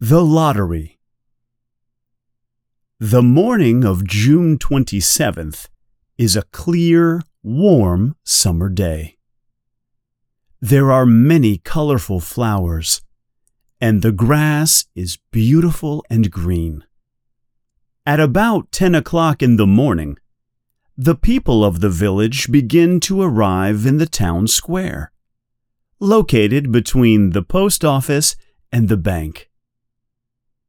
The Lottery The morning of June 27th is a clear, warm summer day. There are many colorful flowers, and the grass is beautiful and green. At about 10 o'clock in the morning, the people of the village begin to arrive in the town square, located between the post office and the bank.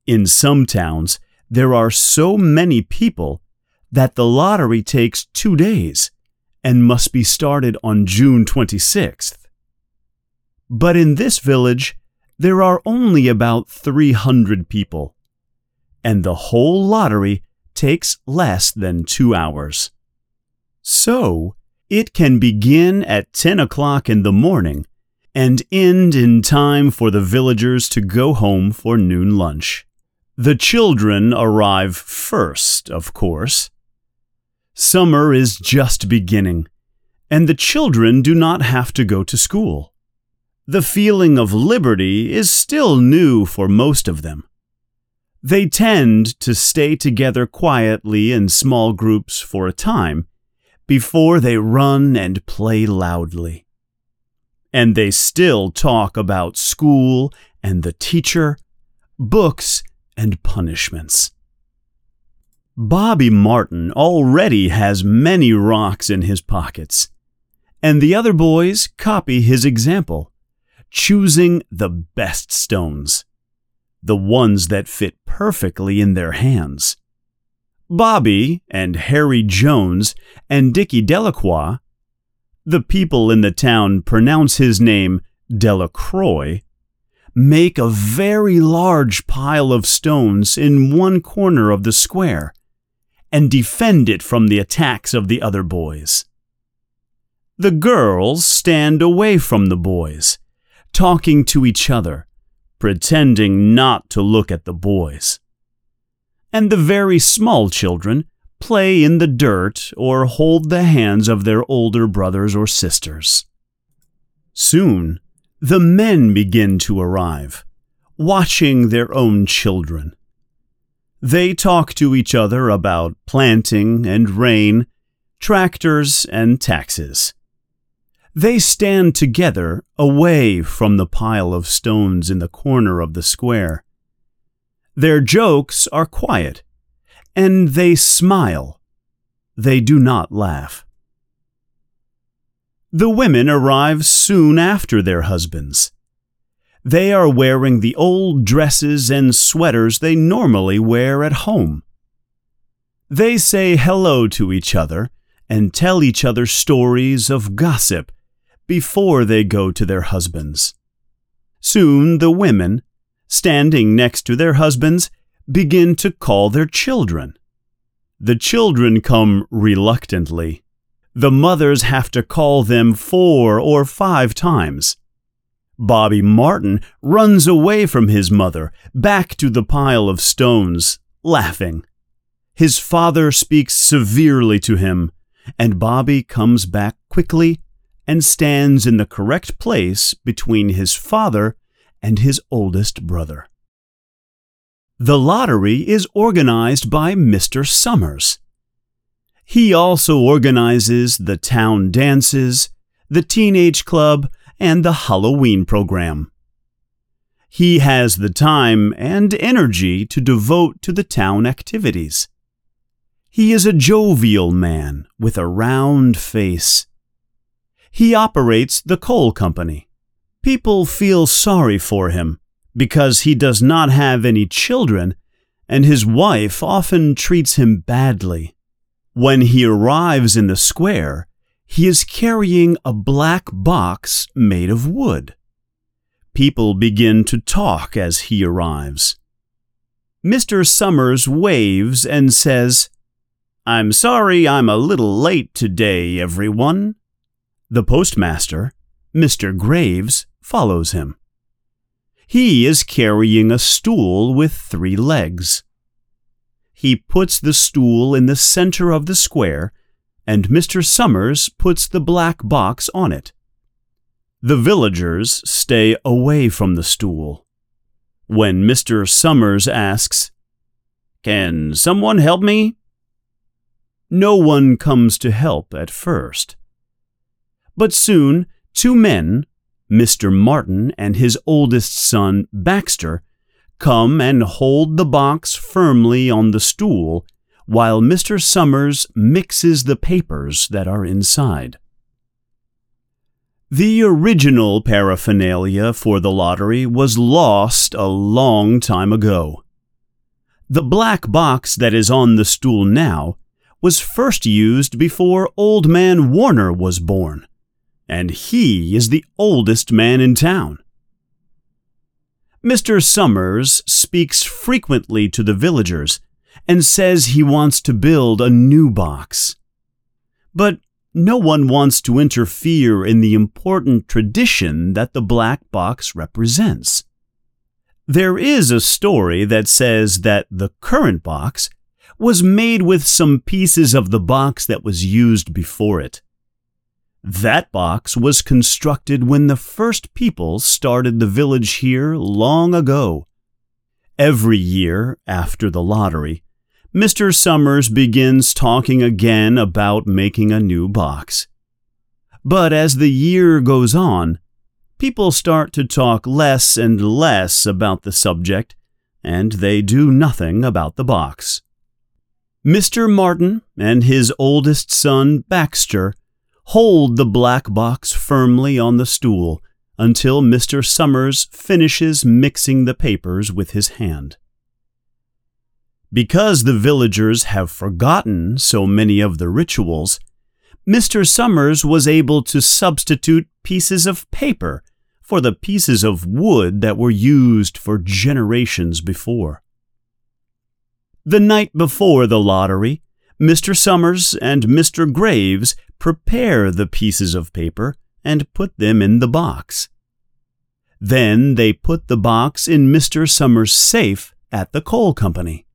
In some towns, there are so many people that the lottery takes two days and must be started on June 26th. But in this village, there are only about 300 people, and the whole lottery takes less than two hours. So, it can begin at 10 o'clock in the morning and end in time for the villagers to go home for noon lunch. The children arrive first, of course. Summer is just beginning, and the children do not have to go to school. The feeling of liberty is still new for most of them. They tend to stay together quietly in small groups for a time before they run and play loudly. And they still talk about school and the teacher, books and punishments. Bobby Martin already has many rocks in his pockets, and the other boys copy his example, choosing the best stones, the ones that fit perfectly in their hands. Bobby and Harry Jones and Dickie Delacroix, the people in the town pronounce his name Dellacroy, make a very large pile of stones in one corner of the square and defend it from the attacks of the other boys. The girls stand away from the boys, talking to each other, pretending not to look at the boys. And the very small children play in the dirt or hold the hands of their older brothers or sisters. Soon, the men begin to arrive, watching their own children. They talk to each other about planting and rain, tractors and taxes. They stand together away from the pile of stones in the corner of the square. Their jokes are quiet, and they smile. They do not laugh. The women arrive soon after their husbands. They are wearing the old dresses and sweaters they normally wear at home. They say hello to each other and tell each other stories of gossip before they go to their husbands. Soon the women, standing next to their husbands, begin to call their children. The children come reluctantly. The mothers have to call them four or five times. Bobby Martin runs away from his mother, back to the pile of stones, laughing. His father speaks severely to him, and Bobby comes back quickly and stands in the correct place between his father and his oldest brother. The lottery is organized by Mr. Summers. He also organizes the town dances, the teenage club, and the Halloween program. He has the time and energy to devote to the town activities. He is a jovial man with a round face. He operates the coal company. People feel sorry for him because he does not have any children and his wife often treats him badly. When he arrives in the square, he is carrying a black box made of wood. People begin to talk as he arrives. Mr. Summers waves and says, I'm sorry I'm a little late today, everyone. The postmaster, Mr. Graves, follows him. He is carrying a stool with three legs. He puts the stool in the center of the square and Mr. Summers puts the black box on it. The villagers stay away from the stool. When Mr. Summers asks, Can someone help me? No one comes to help at first. But soon, two men, Mr. Martin and his oldest son, Baxter, come and hold the box firmly on the stool while Mr. Summers mixes the papers that are inside. The original paraphernalia for the lottery was lost a long time ago. The black box that is on the stool now was first used before Old Man Warner was born, and he is the oldest man in town. Mr. Summers speaks frequently to the villagers and says he wants to build a new box. But no one wants to interfere in the important tradition that the black box represents. There is a story that says that the current box was made with some pieces of the box that was used before it. That box was constructed when the first people started the village here long ago. Every year after the lottery, Mr. Summers begins talking again about making a new box. But as the year goes on, people start to talk less and less about the subject, and they do nothing about the box. Mr. Martin and his oldest son, Baxter, hold the black box firmly on the stool until Mr. Summers finishes mixing the papers with his hand. Because the villagers have forgotten so many of the rituals, Mr. Summers was able to substitute pieces of paper for the pieces of wood that were used for generations before. The night before the lottery, Mr. Summers and Mr. Graves prepare the pieces of paper and put them in the box. Then they put the box in Mr. Summers' safe at the coal company.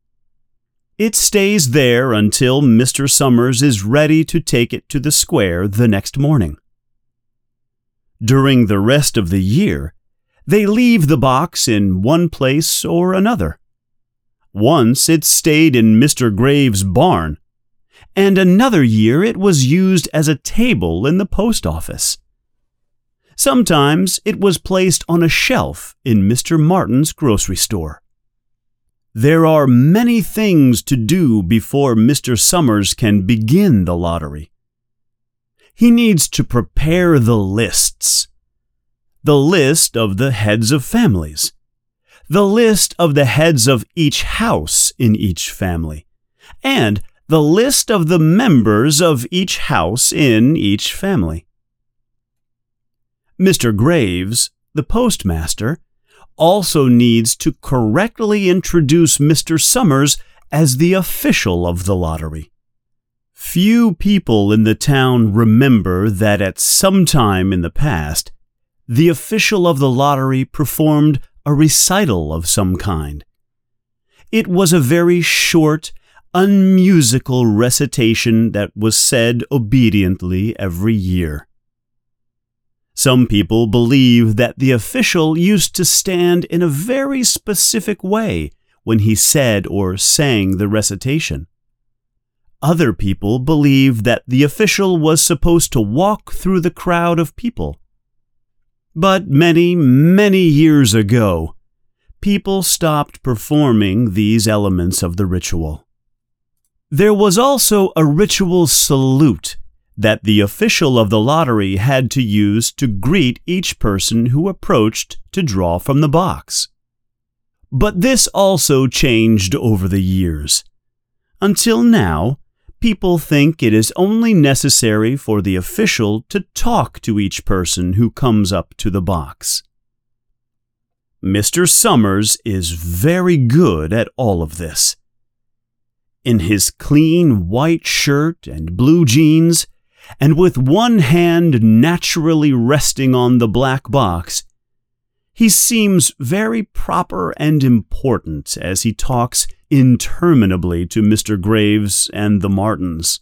It stays there until Mr. Summers is ready to take it to the square the next morning. During the rest of the year, they leave the box in one place or another. Once it stayed in Mr. Graves' barn, and another year it was used as a table in the post office. Sometimes it was placed on a shelf in Mr. Martin's grocery store. There are many things to do before Mr. Summers can begin the lottery. He needs to prepare the lists. The list of the heads of families. The list of the heads of each house in each family. And the list of the members of each house in each family. Mr. Graves, the postmaster, also needs to correctly introduce Mr. Summers as the official of the lottery. Few people in the town remember that at some time in the past, the official of the lottery performed a recital of some kind. It was a very short, unmusical recitation that was said obediently every year. Some people believe that the official used to stand in a very specific way when he said or sang the recitation. Other people believe that the official was supposed to walk through the crowd of people. But many, many years ago, people stopped performing these elements of the ritual. There was also a ritual salute that the official of the lottery had to use to greet each person who approached to draw from the box. But this also changed over the years. Until now, people think it is only necessary for the official to talk to each person who comes up to the box. Mr. Summers is very good at all of this. In his clean white shirt and blue jeans, and with one hand naturally resting on the black box, he seems very proper and important as he talks interminably to Mr. Graves and the Martins.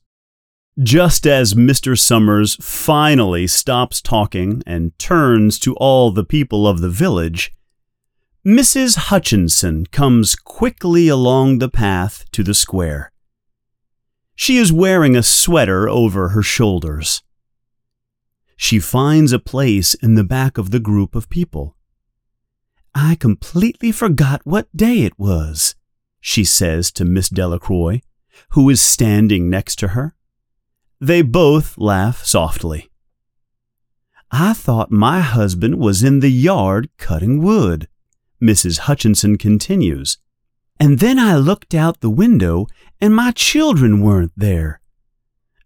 Just as Mr. Summers finally stops talking and turns to all the people of the village, Mrs. Hutchinson comes quickly along the path to the square. She is wearing a sweater over her shoulders. She finds a place in the back of the group of people. I completely forgot what day it was, she says to Miss Delacroix, who is standing next to her. They both laugh softly. I thought my husband was in the yard cutting wood. Mrs. Hutchinson continues. And then I looked out the window and my children weren't there.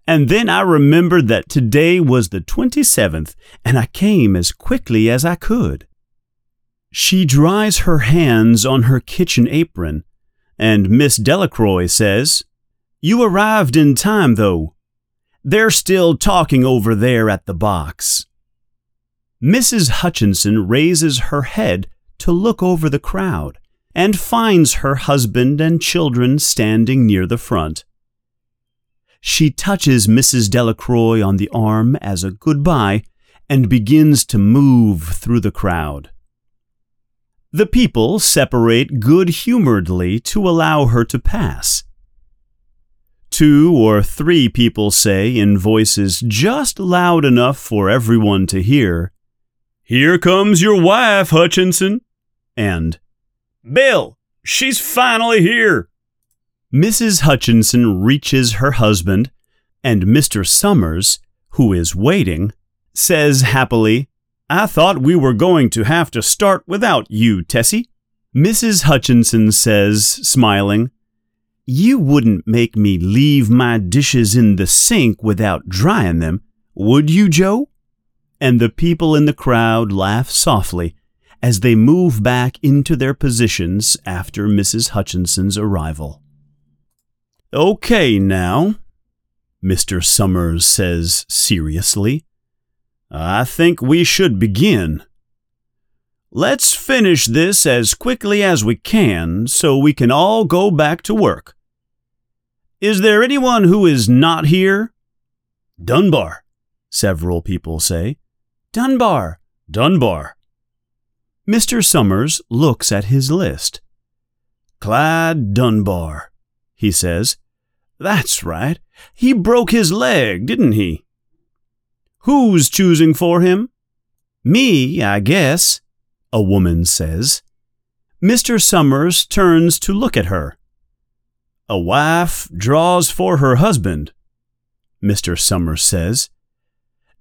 And then I remembered that today was the 27th and I came as quickly as I could. She dries her hands on her kitchen apron, and Miss Delacroix says, You arrived in time, though. They're still talking over there at the box. Mrs. Hutchinson raises her head to look over the crowd and finds her husband and children standing near the front. She touches Mrs. Delacroix on the arm as a goodbye and begins to move through the crowd. The people separate good humoredly to allow her to pass. Two or three people say in voices just loud enough for everyone to hear, Here comes your wife, Hutchinson and Bill, she's finally here. Mrs. Hutchinson reaches her husband, and Mr. Summers, who is waiting, says happily, I thought we were going to have to start without you, Tessie. Mrs. Hutchinson says, smiling, You wouldn't make me leave my dishes in the sink without drying them, would you, Joe? And the people in the crowd laugh softly as they move back into their positions after Mrs. Hutchinson's arrival. Okay, now, Mr. Summers says seriously, I think we should begin. Let's finish this as quickly as we can so we can all go back to work. Is there anyone who is not here? Dunbar, several people say. Dunbar, Dunbar. Mr. Summers looks at his list. Clyde Dunbar, he says. That's right. He broke his leg, didn't he? Who's choosing for him? Me, I guess, a woman says. Mr. Summers turns to look at her. A wife draws for her husband, Mr. Summers says.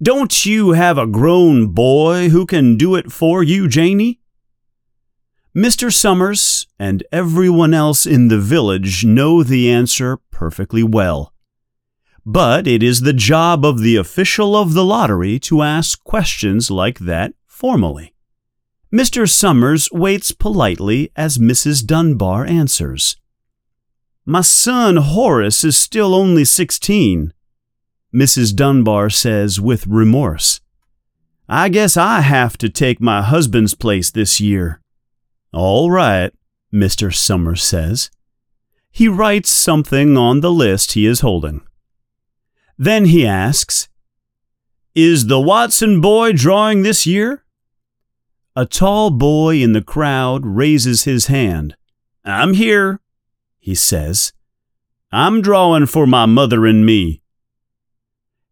Don't you have a grown boy who can do it for you, Janie? Mr. Summers and everyone else in the village know the answer perfectly well. But it is the job of the official of the lottery to ask questions like that formally. Mr. Summers waits politely as Mrs. Dunbar answers. My son Horace is still only sixteen. Mrs. Dunbar says with remorse. I guess I have to take my husband's place this year. All right, Mr. Summers says. He writes something on the list he is holding. Then he asks, Is the Watson boy drawing this year? A tall boy in the crowd raises his hand. I'm here, he says. I'm drawing for my mother and me.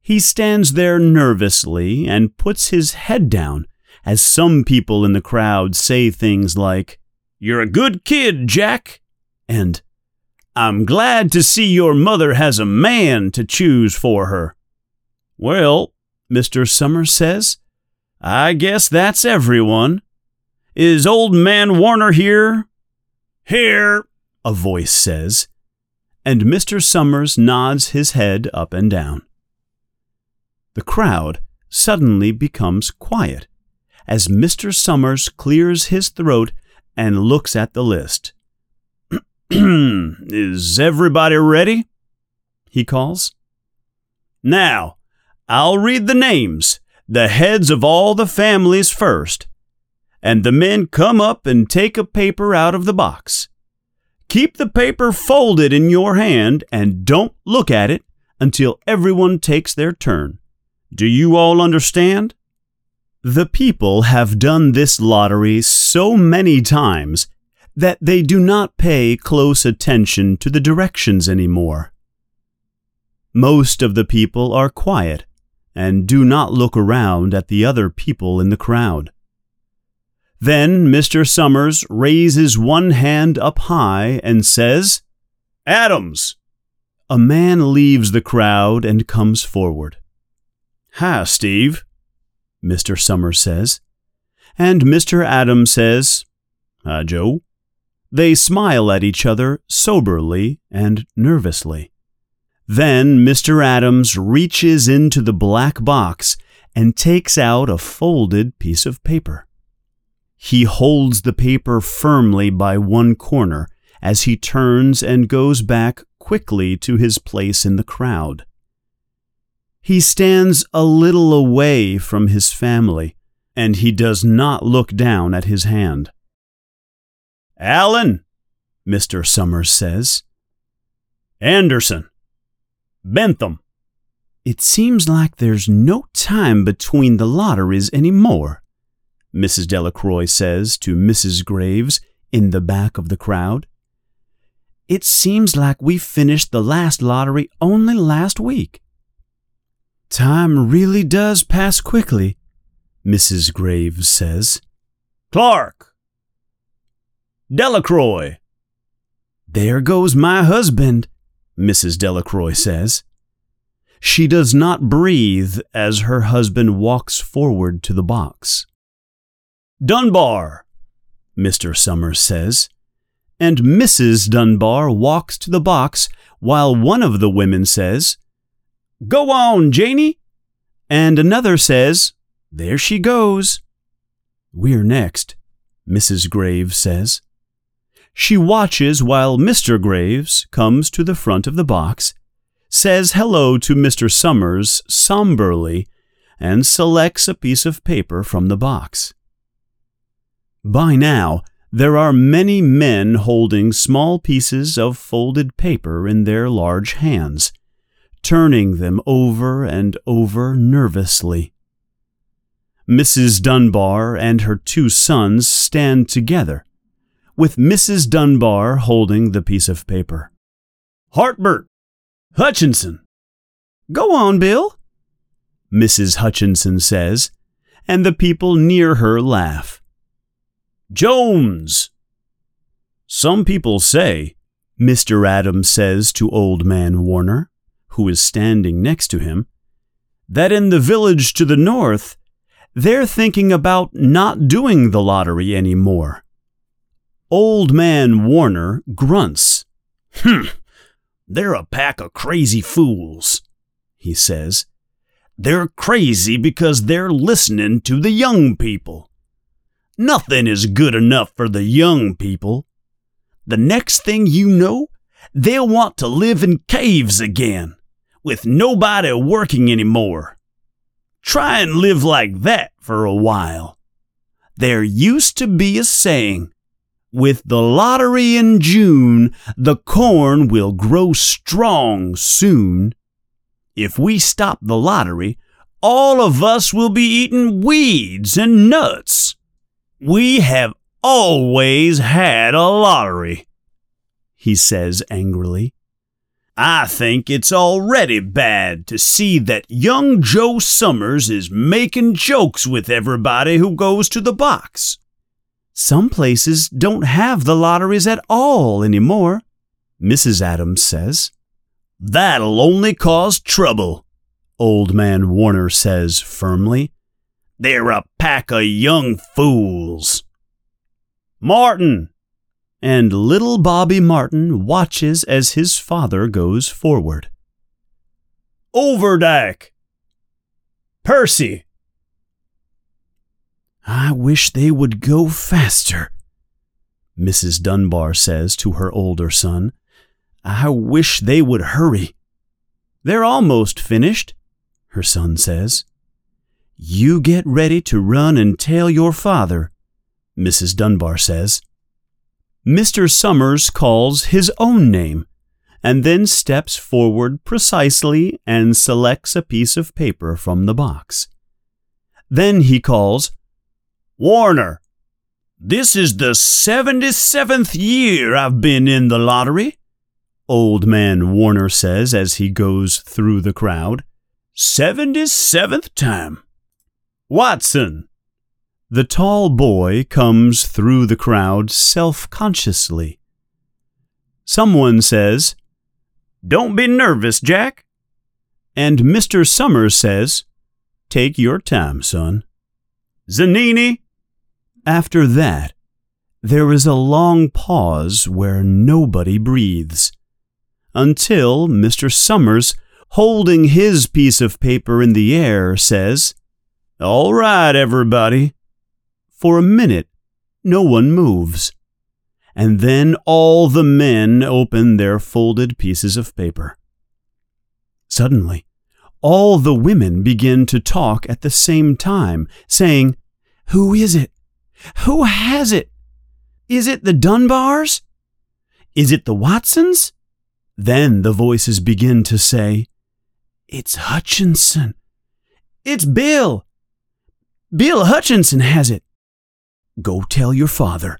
He stands there nervously and puts his head down as some people in the crowd say things like, You're a good kid, Jack, and I'm glad to see your mother has a man to choose for her. Well, Mr. Summers says, I guess that's everyone. Is old man Warner here? Here, a voice says, and Mr. Summers nods his head up and down. The crowd suddenly becomes quiet as Mr. Summers clears his throat and looks at the list. Is everybody ready? He calls. Now, I'll read the names, the heads of all the families first, and the men come up and take a paper out of the box. Keep the paper folded in your hand and don't look at it until everyone takes their turn. Do you all understand? The people have done this lottery so many times that they do not pay close attention to the directions anymore. Most of the people are quiet and do not look around at the other people in the crowd. Then Mr. Summers raises one hand up high and says, Adams! A man leaves the crowd and comes forward. Hi, Steve, Mr. Summers says. And Mr. Adams says, Hi, Joe. They smile at each other soberly and nervously. Then Mr. Adams reaches into the black box and takes out a folded piece of paper. He holds the paper firmly by one corner as he turns and goes back quickly to his place in the crowd. He stands a little away from his family, and he does not look down at his hand. Allen, Mr. Summers says. Anderson, Bentham. It seems like there's no time between the lotteries any more, Mrs. Delacroix says to Mrs. Graves in the back of the crowd. It seems like we finished the last lottery only last week. Time really does pass quickly, Mrs. Graves says. Clark! Delacroix! There goes my husband, Mrs. Delacroix says. She does not breathe as her husband walks forward to the box. Dunbar, Mr. Summers says, and Mrs. Dunbar walks to the box while one of the women says, Go on, Janie! And another says, There she goes. We're next, Mrs. Graves says. She watches while Mr. Graves comes to the front of the box, says hello to Mr. Summers somberly, and selects a piece of paper from the box. By now, there are many men holding small pieces of folded paper in their large hands, turning them over and over nervously. Mrs. Dunbar and her two sons stand together with Mrs. Dunbar holding the piece of paper. Harburt! Hutchinson! Go on, Bill, Mrs. Hutchinson says, and the people near her laugh. Jones! Some people say, Mr. Adams says to Old Man Warner, who is standing next to him, that in the village to the north, they're thinking about not doing the lottery any more. Old Man Warner grunts. Humph, they're a pack of crazy fools, he says. They're crazy because they're listening to the young people. Nothing is good enough for the young people. The next thing you know, they'll want to live in caves again, with nobody working anymore. Try and live like that for a while. There used to be a saying with the lottery in June, the corn will grow strong soon. If we stop the lottery, all of us will be eating weeds and nuts. We have always had a lottery, he says angrily. I think it's already bad to see that young Joe Summers is making jokes with everybody who goes to the box. Some places don't have the lotteries at all anymore, Mrs. Adams says. That'll only cause trouble, Old Man Warner says firmly. They're a pack of young fools. Martin! And little Bobby Martin watches as his father goes forward. Overdyke! Percy! I wish they would go faster, Mrs. Dunbar says to her older son. I wish they would hurry. They're almost finished, her son says. You get ready to run and tell your father, Mrs. Dunbar says. Mr. Summers calls his own name and then steps forward precisely and selects a piece of paper from the box. Then he calls, Warner, this is the 77th year I've been in the lottery. Old man Warner says as he goes through the crowd. 77th time. Watson. The tall boy comes through the crowd self consciously. Someone says, Don't be nervous, Jack. And Mr. Summers says, Take your time, son. Zanini. After that, there is a long pause where nobody breathes. Until Mr. Summers, holding his piece of paper in the air, says, All right, everybody. For a minute, no one moves. And then all the men open their folded pieces of paper. Suddenly, all the women begin to talk at the same time, saying, Who is it? Who has it? Is it the Dunbars? Is it the Watsons? Then the voices begin to say, It's Hutchinson. It's Bill. Bill Hutchinson has it. Go tell your father,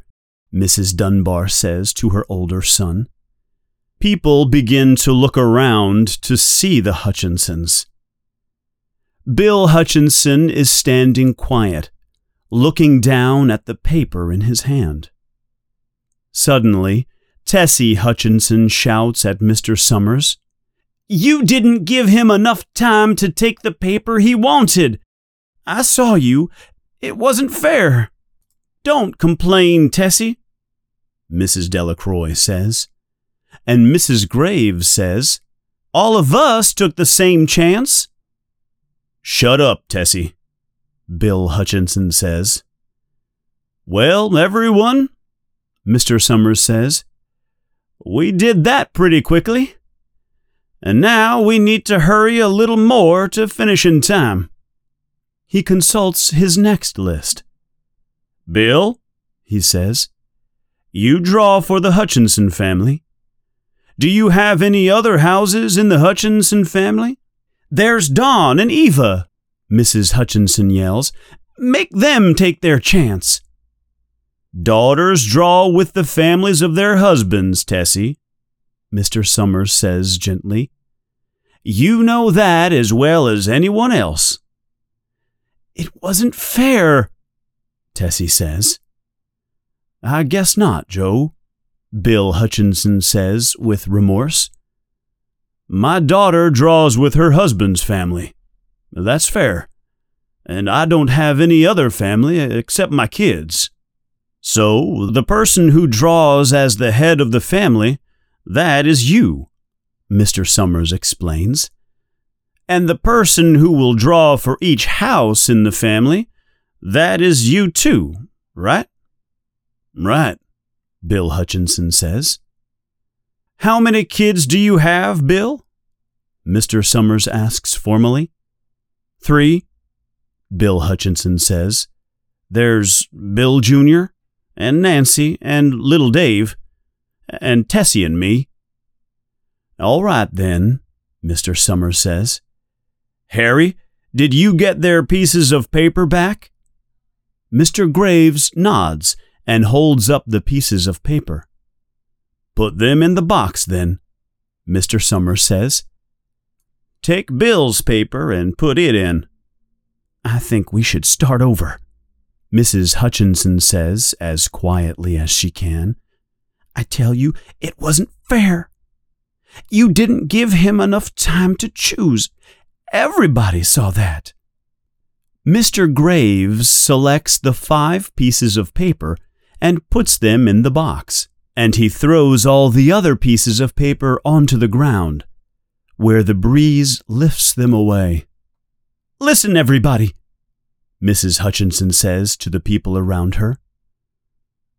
Mrs. Dunbar says to her older son. People begin to look around to see the Hutchinsons. Bill Hutchinson is standing quiet, looking down at the paper in his hand. Suddenly, Tessie Hutchinson shouts at Mr. Summers, You didn't give him enough time to take the paper he wanted. I saw you. It wasn't fair. Don't complain, Tessie, Mrs. Delacroix says. And Mrs. Graves says, All of us took the same chance. Shut up, Tessie, Bill Hutchinson says. Well, everyone, Mr. Summers says, we did that pretty quickly. And now we need to hurry a little more to finish in time. He consults his next list. Bill, he says, you draw for the Hutchinson family. Do you have any other houses in the Hutchinson family? There's Don and Eva, Mrs. Hutchinson yells. Make them take their chance. Daughters draw with the families of their husbands, Tessie, Mr. Summers says gently. You know that as well as anyone else. It wasn't fair, Tessie says. I guess not, Joe, Bill Hutchinson says with remorse. My daughter draws with her husband's family. That's fair. And I don't have any other family except my kids. So, the person who draws as the head of the family, that is you, Mr. Summers explains. And the person who will draw for each house in the family, that is you too, right? Right, Bill Hutchinson says. How many kids do you have, Bill? Mr. Summers asks formally. Three, Bill Hutchinson says. There's Bill Jr., and Nancy, and little Dave, and Tessie and me. All right, then, Mr. Summers says. Harry, did you get their pieces of paper back? Mr. Graves nods and holds up the pieces of paper. Put them in the box, then, Mr. Summers says. Take Bill's paper and put it in. I think we should start over, Mrs. Hutchinson says as quietly as she can. I tell you, it wasn't fair. You didn't give him enough time to choose. Everybody saw that. Mr. Graves selects the five pieces of paper and puts them in the box, and he throws all the other pieces of paper onto the ground, where the breeze lifts them away. Listen, everybody, Mrs. Hutchinson says to the people around her.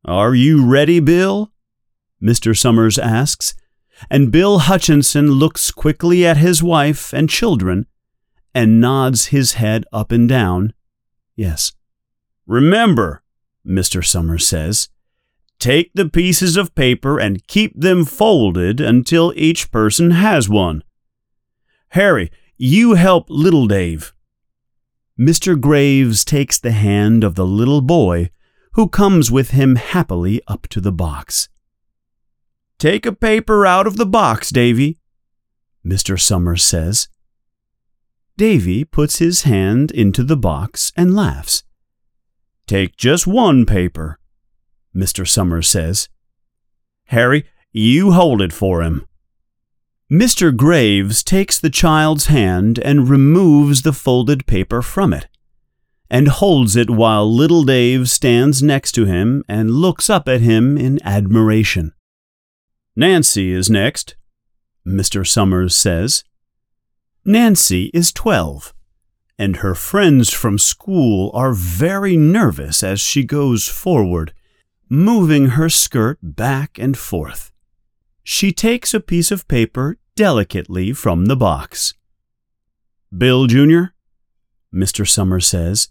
Are you ready, Bill? Mr. Summers asks, and Bill Hutchinson looks quickly at his wife and children and nods his head up and down. Yes. Remember, Mr. Summers says. Take the pieces of paper and keep them folded until each person has one. Harry, you help little Dave. Mr. Graves takes the hand of the little boy who comes with him happily up to the box. Take a paper out of the box, Davy, Mr. Summers says. Davy puts his hand into the box and laughs. Take just one paper, Mr. Summers says. Harry, you hold it for him. Mr. Graves takes the child's hand and removes the folded paper from it, and holds it while little Dave stands next to him and looks up at him in admiration. Nancy is next, Mr. Summers says. Nancy is twelve, and her friends from school are very nervous as she goes forward, moving her skirt back and forth. She takes a piece of paper delicately from the box. Bill, Jr., Mr. Summers says,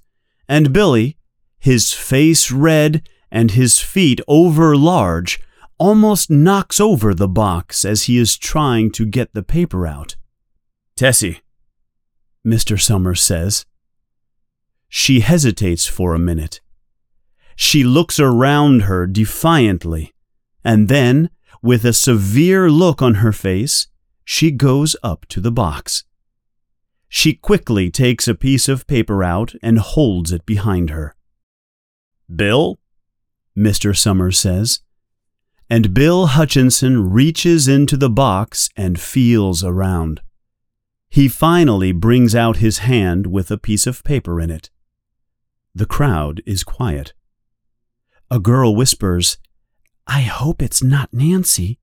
and Billy, his face red and his feet over large, almost knocks over the box as he is trying to get the paper out. Tessie, Mr. Summers says. She hesitates for a minute. She looks around her defiantly, and then, with a severe look on her face, she goes up to the box. She quickly takes a piece of paper out and holds it behind her. Bill? Mr. Summers says. And Bill Hutchinson reaches into the box and feels around. He finally brings out his hand with a piece of paper in it. The crowd is quiet. A girl whispers, I hope it's not Nancy.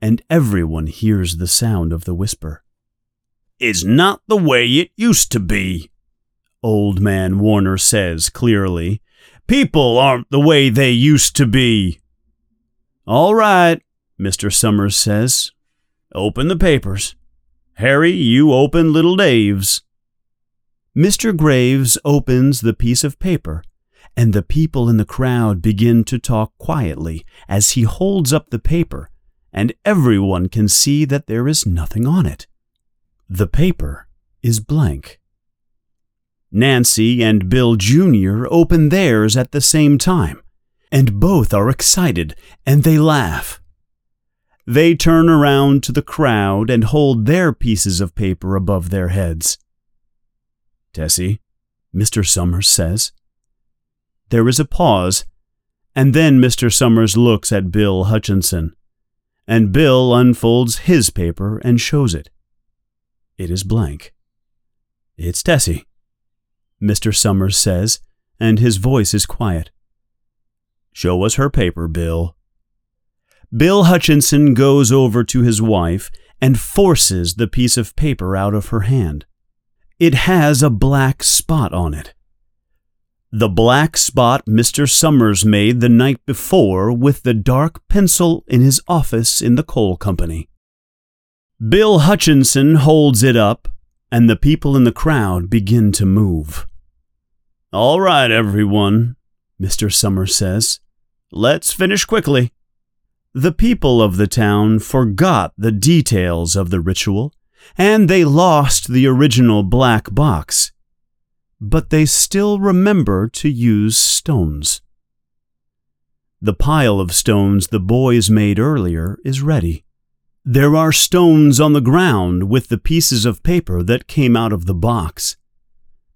And everyone hears the sound of the whisper. It's not the way it used to be, Old Man Warner says clearly. People aren't the way they used to be. All right, Mr. Summers says. Open the papers. Harry, you open little Dave's. Mr. Graves opens the piece of paper, and the people in the crowd begin to talk quietly as he holds up the paper, and everyone can see that there is nothing on it. The paper is blank. Nancy and Bill Jr. open theirs at the same time, and both are excited and they laugh. They turn around to the crowd and hold their pieces of paper above their heads. Tessie, Mr. Summers says. There is a pause, and then Mr. Summers looks at Bill Hutchinson, and Bill unfolds his paper and shows it. It is blank. It's Tessie, Mr. Summers says, and his voice is quiet. Show us her paper, Bill. Bill Hutchinson goes over to his wife and forces the piece of paper out of her hand. It has a black spot on it. The black spot Mr. Summers made the night before with the dark pencil in his office in the coal company. Bill Hutchinson holds it up, and the people in the crowd begin to move. All right, everyone, Mr. Summers says. Let's finish quickly. The people of the town forgot the details of the ritual, and they lost the original black box. But they still remember to use stones. The pile of stones the boys made earlier is ready. There are stones on the ground with the pieces of paper that came out of the box.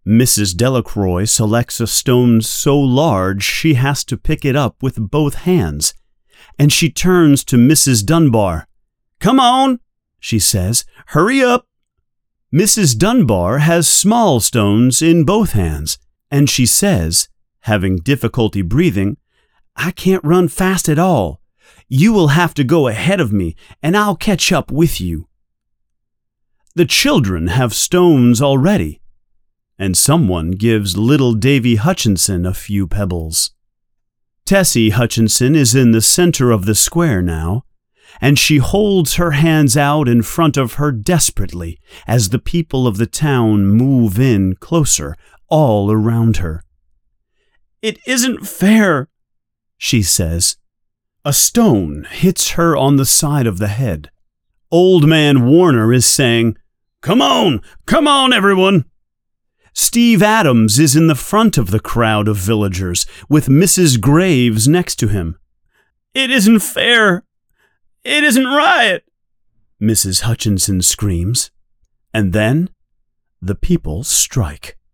Mrs. Delacroix selects a stone so large she has to pick it up with both hands and she turns to Mrs. Dunbar. Come on, she says. Hurry up. Mrs. Dunbar has small stones in both hands, and she says, having difficulty breathing, I can't run fast at all. You will have to go ahead of me, and I'll catch up with you. The children have stones already, and someone gives little Davy Hutchinson a few pebbles. Tessie Hutchinson is in the center of the square now, and she holds her hands out in front of her desperately as the people of the town move in closer, all around her. It isn't fair, she says. A stone hits her on the side of the head. Old Man Warner is saying, Come on, come on, everyone. Steve Adams is in the front of the crowd of villagers, with Mrs. Graves next to him. It isn't fair. It isn't right, Mrs. Hutchinson screams. And then the people strike.